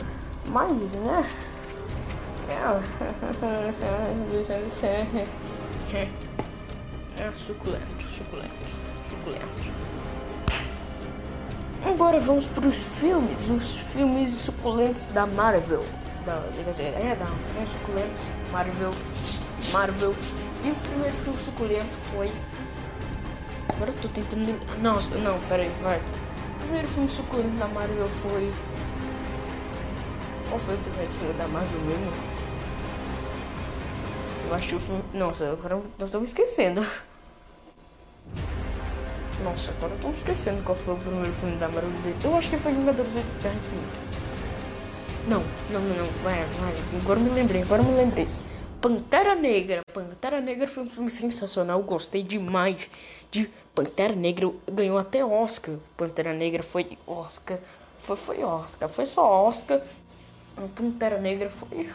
mas né. É, é suculento, suculento, suculento. Agora vamos para os filmes, os filmes suculentos da Marvel. Da, é, da, filmes suculentos, Marvel, Marvel. E o primeiro filme suculento foi. Agora eu tô tentando. Não, não, peraí, vai primeiro filme suculento da Marvel foi. Qual foi o primeiro filme da Marvel mesmo? Eu acho que o filme. Nossa, agora nós estamos esquecendo. Nossa, agora estamos esquecendo qual foi o primeiro filme da Marvel. Eu acho que foi Vingadores da Infinita. Não, não, não. Vai, vai. Agora me lembrei, agora me lembrei. Pantera Negra. Pantera Negra foi um filme sensacional, gostei demais de Pantera Negra. Ganhou até Oscar. Pantera Negra foi Oscar. Foi, foi Oscar. Foi só Oscar. Pantera Negra foi.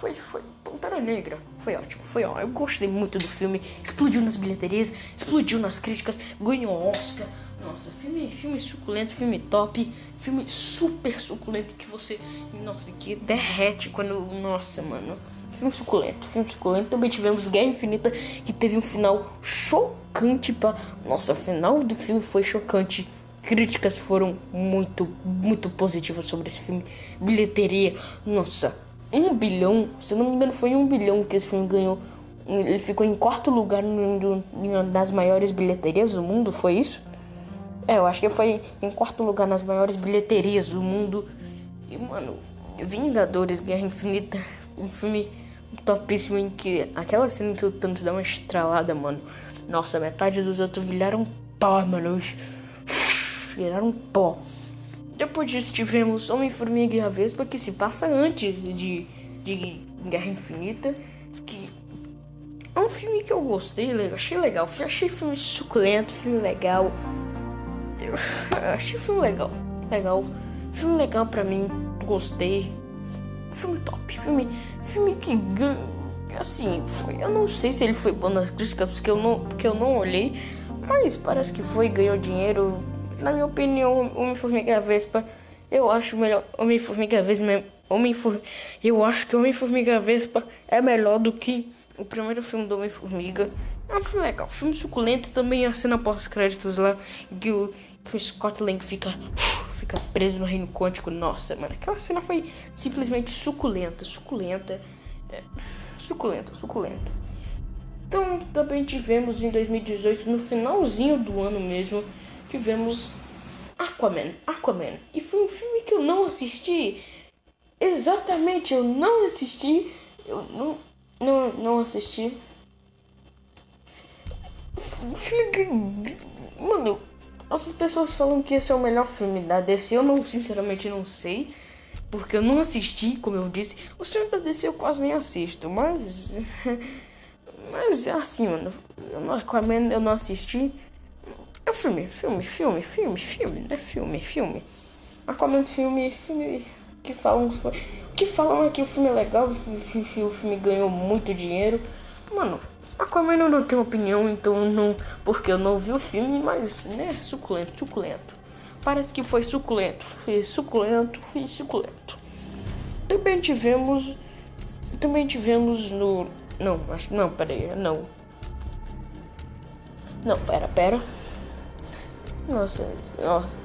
Foi, foi. Pantera Negra. Foi ótimo. Foi ótimo. Eu gostei muito do filme. Explodiu nas bilheterias. Explodiu nas críticas. Ganhou Oscar. Nossa, filme, filme suculento, filme top, filme super suculento que você, nossa, que derrete quando, nossa, mano. Filme suculento, filme suculento. Também tivemos Guerra Infinita, que teve um final chocante. Pra... Nossa, o final do filme foi chocante. Críticas foram muito, muito positivas sobre esse filme. Bilheteria, nossa, um bilhão. Se eu não me engano, foi um bilhão que esse filme ganhou. Ele ficou em quarto lugar no, no, das maiores bilheterias do mundo, foi isso? É, eu acho que foi em quarto lugar nas maiores bilheterias do mundo. E, mano, Vingadores Guerra Infinita, um filme topíssimo em que aquela cena que o Thanos dá uma estralada, mano. Nossa, metade dos outros viraram pó, mano. Viraram pó. Depois disso tivemos Homem-Formiga e a Vespa, que se passa antes de, de Guerra Infinita. Que é um filme que eu gostei, achei legal. Achei filme suculento, filme legal. Eu achei filme legal. Legal. Filme legal pra mim. Gostei. Filme top. Filme filme que assim, foi, eu não sei se ele foi bom nas críticas porque eu não, porque eu não olhei, mas parece que foi, ganhou dinheiro. Na minha opinião, Homem-Formiga Vespa, eu acho melhor Homem-Formiga Vespa, Homem -Formiga, eu acho que Homem-Formiga Vespa é melhor do que o primeiro filme do Homem-Formiga. É um filme legal, filme suculento também a cena pós-créditos lá que o, que o Scott Lang fica fica preso no reino quântico. Nossa, mano, aquela cena foi simplesmente suculenta, suculenta, é, suculenta, suculenta. Então, também tivemos em 2018, no finalzinho do ano mesmo, tivemos Aquaman, Aquaman. E foi um filme que eu não assisti. Exatamente, eu não assisti. Eu não, não, não assisti. Que. Mano, as pessoas falam que esse é o melhor filme da DC. Eu não, sinceramente, não sei. Porque eu não assisti, como eu disse. O filme da DC eu quase nem assisto. Mas. Mas é assim, mano. Eu Aquaman eu não assisti. É filme, filme, filme, filme, filme, né? Filme, filme. Aquaman filme, filme que falam. Que falam é que o filme é legal, o filme ganhou muito dinheiro. Mano, Aquaman eu não tenho opinião, então não. Porque eu não vi o filme, mas, né, suculento, suculento. Parece que foi suculento. Foi suculento, foi suculento. Também tivemos. Também tivemos no. Não, acho. Não, pera aí, não. Não, pera, pera. Nossa, nossa.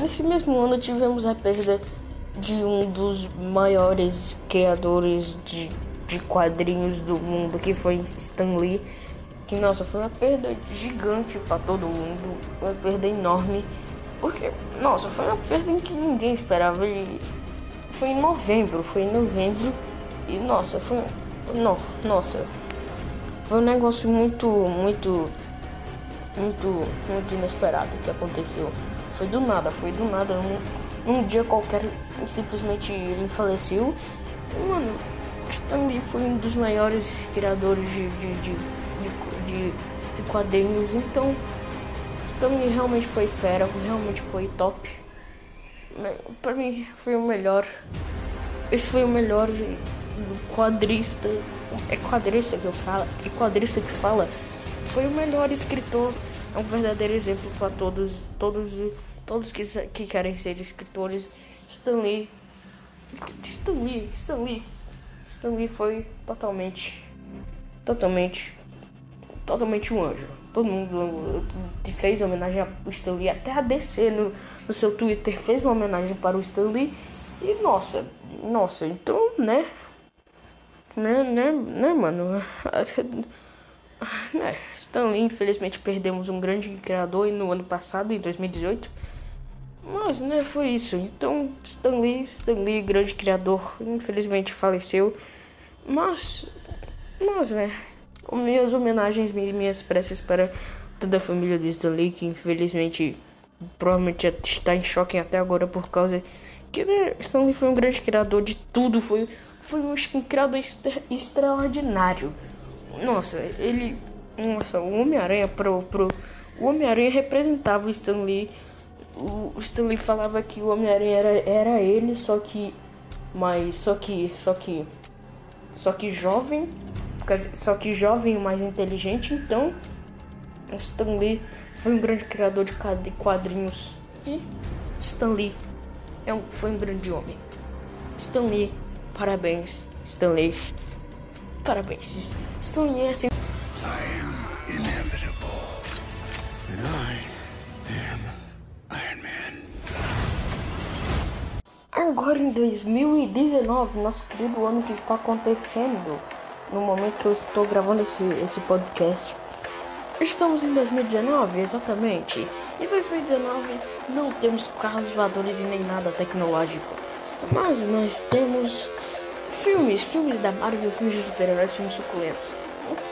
Nesse mesmo ano tivemos a perda de um dos maiores criadores de, de quadrinhos do mundo, que foi Stan Lee. Que nossa, foi uma perda gigante para todo mundo, uma perda enorme. Porque, nossa, foi uma perda em que ninguém esperava. Ele foi em novembro, foi em novembro. E nossa, foi. No, nossa. Foi um negócio muito, muito. Muito, muito inesperado que aconteceu. Foi do nada, foi do nada. Um, um dia qualquer, simplesmente ele faleceu. E, mano, Stanley foi um dos maiores criadores de, de, de, de, de, quadrinhos. Então, Stanley realmente foi fera, realmente foi top. Pra mim, foi o melhor. Esse foi o melhor quadrista. É quadrista que eu falo? É quadrista que fala. Foi o melhor escritor é um verdadeiro exemplo para todos, todos, todos que, que querem ser escritores. Stan Lee, Stan Lee, Stan Lee, Stan Lee foi totalmente, totalmente, totalmente um anjo. Todo mundo fez homenagem ao Stan Lee, até a DC no, no seu Twitter fez uma homenagem para o Stan Lee. E nossa, nossa, então, né? Né, né, né, mano? É, Stanley, infelizmente perdemos um grande criador no ano passado, em 2018. Mas, né, foi isso. Então, Stanley, Stanley, grande criador, infelizmente faleceu. Mas, mas, né, minhas homenagens, minhas preces para toda a família do Stanley, que infelizmente provavelmente está em choque até agora por causa que né, Stanley foi um grande criador de tudo, foi, foi um, um criador extra, extraordinário. Nossa, ele. Nossa, o Homem-Aranha pro, pro. O Homem-Aranha representava o Stan Lee. O, Stan Lee falava que o Homem-Aranha era, era ele, só que. Mas. Só que. Só que. Só que jovem. Só que jovem e mais inteligente, então. O Stan Lee foi um grande criador de quadrinhos. E Stan Lee é um, foi um grande homem. Stan Lee, parabéns. Stan Lee, Parabéns. Estou em assim. I am inevitable. And I Agora em 2019, nosso querido ano que está acontecendo, no momento que eu estou gravando esse, esse podcast. Estamos em 2019, exatamente. Em 2019 não temos carros voadores e nem nada tecnológico. Mas nós temos Filmes, filmes da Marvel, filmes de super-heróis, filmes suculentos.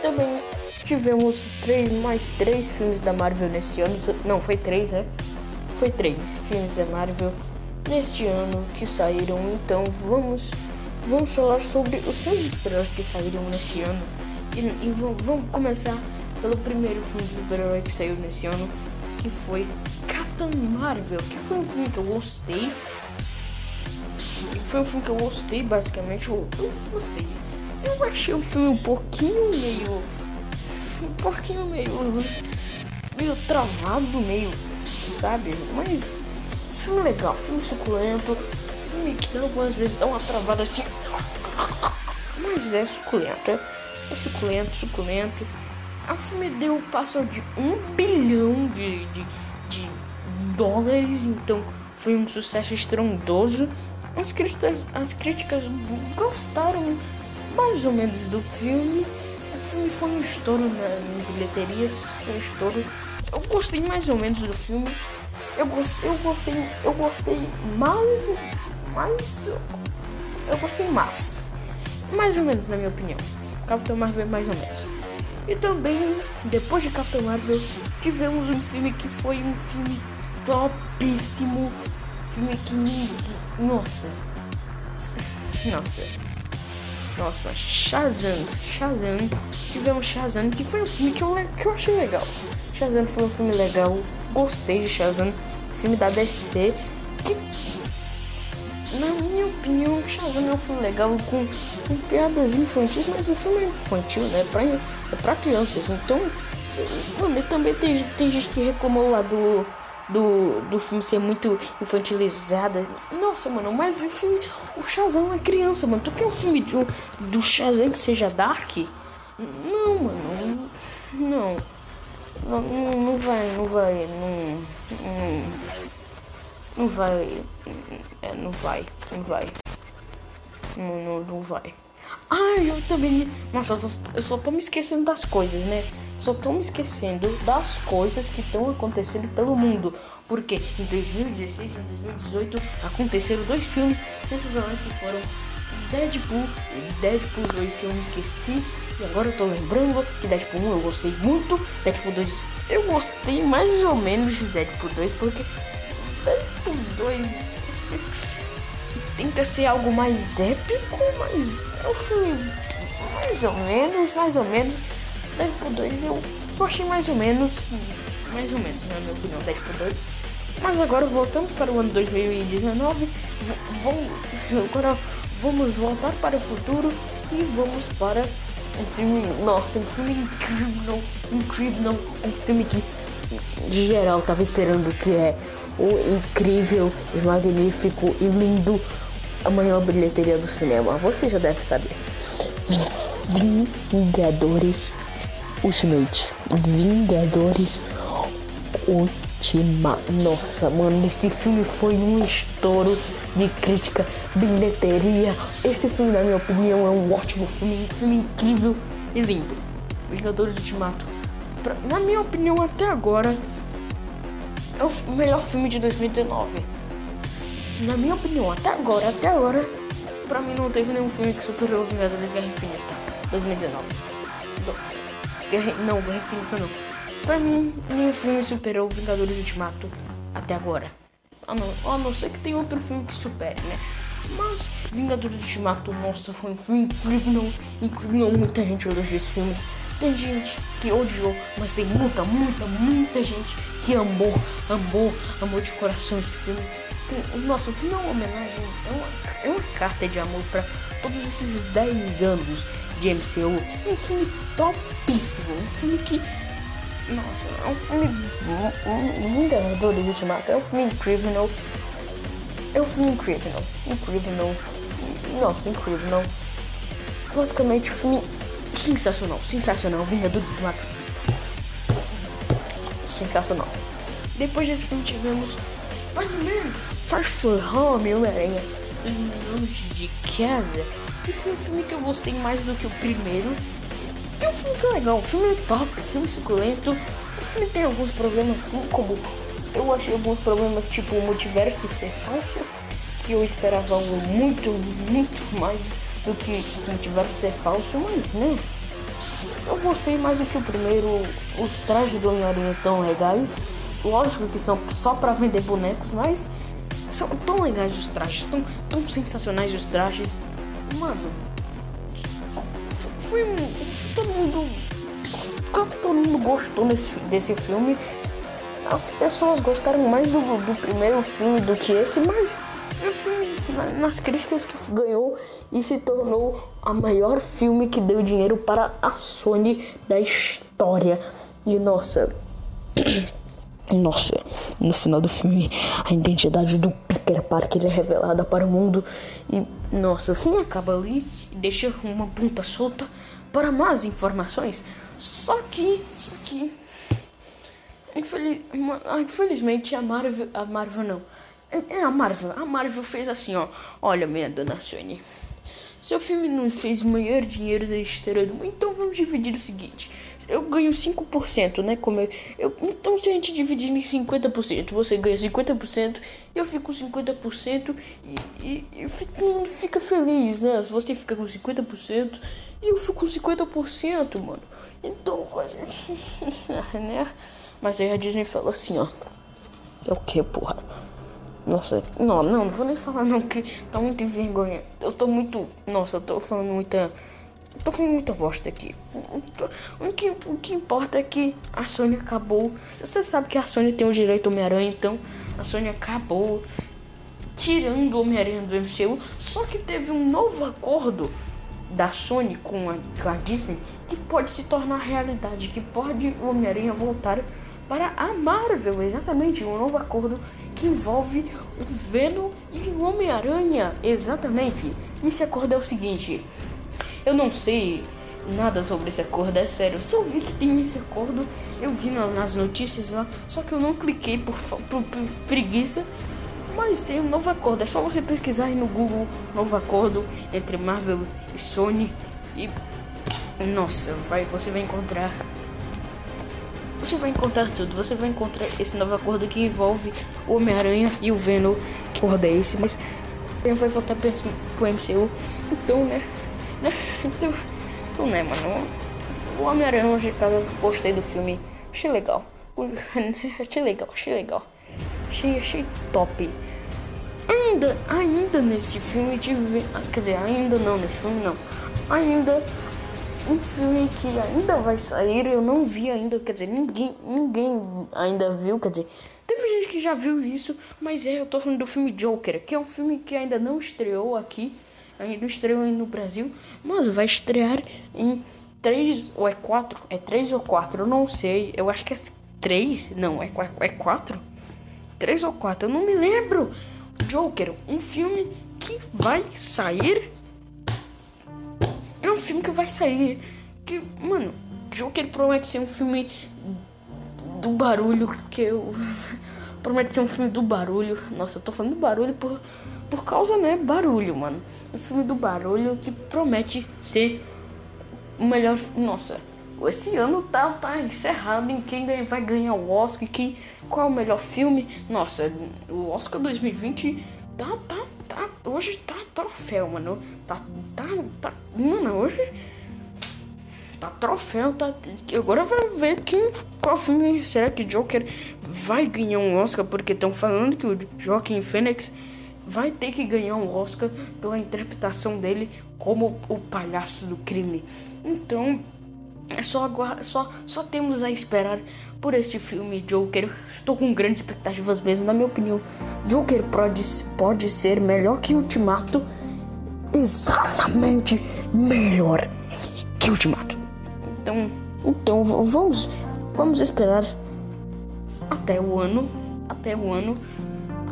Também tivemos três, mais três filmes da Marvel nesse ano. Não, foi três, né? Foi três filmes da Marvel neste ano que saíram. Então vamos, vamos falar sobre os filmes de super-heróis que saíram nesse ano. E, e vamos, começar pelo primeiro filme de super-herói que saiu nesse ano, que foi Capitão Marvel, que foi um filme que eu gostei foi um filme que eu gostei, basicamente. Eu, eu gostei. Eu achei o filme um pouquinho meio. Um pouquinho meio. meio travado, meio. sabe? Mas. Filme legal, filme suculento. Filme que algumas vezes dá uma travada assim. Mas é suculento. É, é suculento, suculento. O filme deu, passou de um bilhão de, de, de dólares, então foi um sucesso estrondoso. As críticas, as críticas gostaram mais ou menos do filme. O filme foi um estouro na, em bilheterias, foi um estouro. Eu gostei mais ou menos do filme. Eu gostei, eu gostei, eu gostei mais, mais, eu gostei mais, mais ou menos na minha opinião. Capitão Marvel mais ou menos. E também, depois de Capitão Marvel, tivemos um filme que foi um filme topíssimo filme que. Nossa. Nossa. Nossa, Shazam. Shazam. Tivemos Shazam, que foi um filme que eu, que eu achei legal. Shazam foi um filme legal. Gostei de Shazam. Filme da DC. Que, na minha opinião, Shazam é um filme legal com, com piadas infantis, mas o filme é infantil, né? É pra, é pra crianças. Então, mano, também tem, tem gente que reclamou lá do do, do filme ser muito infantilizada. Nossa, mano, mas o filme. O Shazam é criança, mano. Tu quer um filme do, do Shazam que seja dark? Não, mano. Não. Não, não, não vai, não vai. Não, não. Não vai. É, não vai. Não vai. Não, não, não vai. Ah, eu também. Nossa, eu só, eu só tô me esquecendo das coisas, né? Só tô me esquecendo das coisas que estão acontecendo pelo mundo. Porque em 2016 e 2018 aconteceram dois filmes sensacionais que foram Deadpool e Deadpool 2 que eu me esqueci. E agora eu tô lembrando que Deadpool 1 eu gostei muito. Deadpool 2 eu gostei mais ou menos de Deadpool 2 porque Deadpool 2 tenta ser algo mais épico, mas é um filme mais ou menos, mais ou menos. Deadpool 2 eu achei mais ou menos, mais ou menos, na minha opinião, Deadpool 2. Mas agora voltamos para o ano 2019. Vamos, agora vamos voltar para o futuro e vamos para um filme, nossa, um filme incrível, incrível, um filme que de geral tava esperando que é o incrível e magnífico e lindo a maior bilheteria do cinema. Você já deve saber. Vingadores Ultimate. Vingadores Ultima. Nossa, mano, esse filme foi um estouro de crítica, bilheteria. Esse filme, na minha opinião, é um ótimo filme, um filme incrível e lindo. Vingadores Ultimato. Pra, na minha opinião, até agora, é o melhor filme de 2019. Na minha opinião, até agora, até agora, pra mim não teve nenhum filme que superou Vingadores Guerra Infinita 2019. Guerra, não, Guerra Infinita não. Pra mim, nenhum filme superou Vingadores Ultimato até agora. A não, a não ser que tem outro filme que supere, né? Mas Vingadores Ultimato, nossa, foi incrível, incrível. Muita gente elogiou esse filme. Tem gente que odiou, mas tem muita, muita, muita gente que amou, amou, amou de coração esse filme. Tem, nossa, o filme é uma homenagem, é uma, é uma carta de amor para todos esses 10 anos de MCU. Um filme topíssimo, um filme que nossa, é um filme. Vingadores Ultimato é um filme incrível. É um filme incrível. Incrível. Nossa, incrível. Basicamente, um filme sensacional. Sensacional. Vingadores Ultimato. Sensacional. Depois desse filme tivemos Spider-Man Far From Home, Homem-Aranha Longe de Casa. Que foi um filme que eu gostei mais do que o primeiro é um filme que é legal, o filme top, o filme suculento. O filme tem alguns problemas assim, como eu achei alguns problemas tipo o multiverso ser falso, que eu esperava algo muito, muito mais do que o multiverso ser falso, mas né. Eu gostei mais do que o primeiro. Os trajes do Homem-Aranha tão legais. Lógico que são só para vender bonecos, mas são tão legais os trajes, tão, tão sensacionais os trajes. Mano, foi um todo mundo. Quase todo mundo gostou desse, desse filme. As pessoas gostaram mais do, do primeiro filme do que esse, mas o filme, nas críticas que ganhou e se tornou a maior filme que deu dinheiro para a Sony da história. E nossa. Nossa, no final do filme, a identidade do Peter Parker é revelada para o mundo. E, nossa, o filme acaba ali e deixa uma ponta solta para mais informações. Só que, só que, infeliz, infelizmente a Marvel, a Marvel não, é, é a Marvel, a Marvel fez assim, ó, olha minha dona Sony, seu filme não fez o maior dinheiro da história do mundo, então vamos dividir o seguinte, eu ganho 5%, né? Como eu, eu, então, se a gente dividir em 50%, você ganha 50%, eu fico com 50% e, e, e fico, fica feliz, né? Você fica com 50% e eu fico com 50%, mano. Então, né? Mas aí a Disney falou assim, ó. É o que, porra? Nossa, não, não, não vou nem falar não, que tá muito envergonha. Eu tô muito. Nossa, eu tô falando muita Tô falando muita bosta aqui. O que, o que importa é que a Sony acabou. Você sabe que a Sony tem o direito Homem-Aranha, então a Sony acabou tirando o Homem-Aranha do MCU. Só que teve um novo acordo da Sony com a, com a Disney que pode se tornar realidade. Que pode o Homem-Aranha voltar para a Marvel. Exatamente, um novo acordo que envolve o Venom e o Homem-Aranha. Exatamente. Esse acordo é o seguinte. Eu não sei nada sobre esse acordo, é sério. Só vi que tem esse acordo, eu vi nas notícias lá, só que eu não cliquei por, por, por preguiça. Mas tem um novo acordo. É só você pesquisar aí no Google novo acordo entre Marvel e Sony e nossa, vai, você vai encontrar você vai encontrar tudo. Você vai encontrar esse novo acordo que envolve o Homem-Aranha e o Venom. Acordo é? Mas ele vai voltar pro MCU. Então, né? né? Então, então, né, mano? O Homem-Aranha, hoje tá, gostei do filme. Achei legal. achei legal, achei legal. Achei, achei top. Ainda, ainda neste filme tive. Quer dizer, ainda não nesse filme não. Ainda um filme que ainda vai sair, eu não vi ainda, quer dizer, ninguém, ninguém ainda viu, quer dizer, teve gente que já viu isso, mas é, eu tô falando do filme Joker, que é um filme que ainda não estreou aqui, ainda não estreou no Brasil, mas vai estrear em 3 ou é 4, é 3 ou 4, eu não sei, eu acho que é 3, não, é, é 4? 3 ou 4, eu não me lembro. Joker, um filme que vai sair filme que vai sair. Que, mano, Joker promete ser um filme do barulho que eu. promete ser um filme do barulho. Nossa, eu tô falando do barulho por, por causa, né? Barulho, mano. Um filme do barulho que promete ser o melhor. Nossa, esse ano tá, tá encerrado em quem vai ganhar o Oscar, quem, qual é o melhor filme. Nossa, o Oscar 2020 tá, tá tá, hoje tá troféu, mano. Tá, tá, tá, mano, hoje tá troféu, tá. Agora vai ver quem, qual filme será que Joker vai ganhar um Oscar, porque estão falando que o Joaquim Phoenix vai ter que ganhar um Oscar pela interpretação dele como o palhaço do crime. Então, só agora, só, só temos a esperar por este filme Joker. Estou com grandes expectativas mesmo, na minha opinião. Joker pode, pode ser melhor que Ultimato. Exatamente melhor que Ultimato. Então, então vamos, vamos esperar até o ano, até o ano.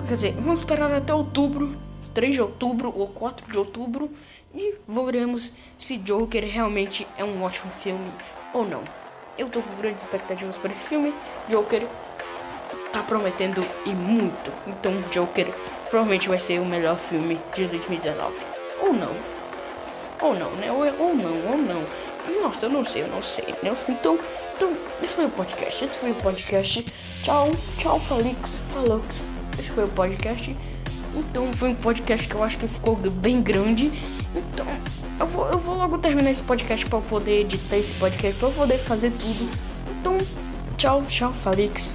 Quer dizer, vamos esperar até outubro, 3 de outubro ou 4 de outubro e veremos se Joker realmente é um ótimo filme ou não. Eu tô com grandes expectativas para esse filme. Joker tá prometendo e muito. Então Joker provavelmente vai ser o melhor filme de 2019. Ou não. Ou não, né? Ou, ou não, ou não. Nossa, eu não sei, eu não sei. Né? Então, então, esse foi o podcast. Esse foi o podcast. Tchau, tchau, Falix, Falux. Esse foi o podcast. Então foi um podcast que eu acho que ficou bem grande. Então eu vou, eu vou logo terminar esse podcast para poder editar esse podcast, para poder fazer tudo. Então, tchau, tchau, Falix.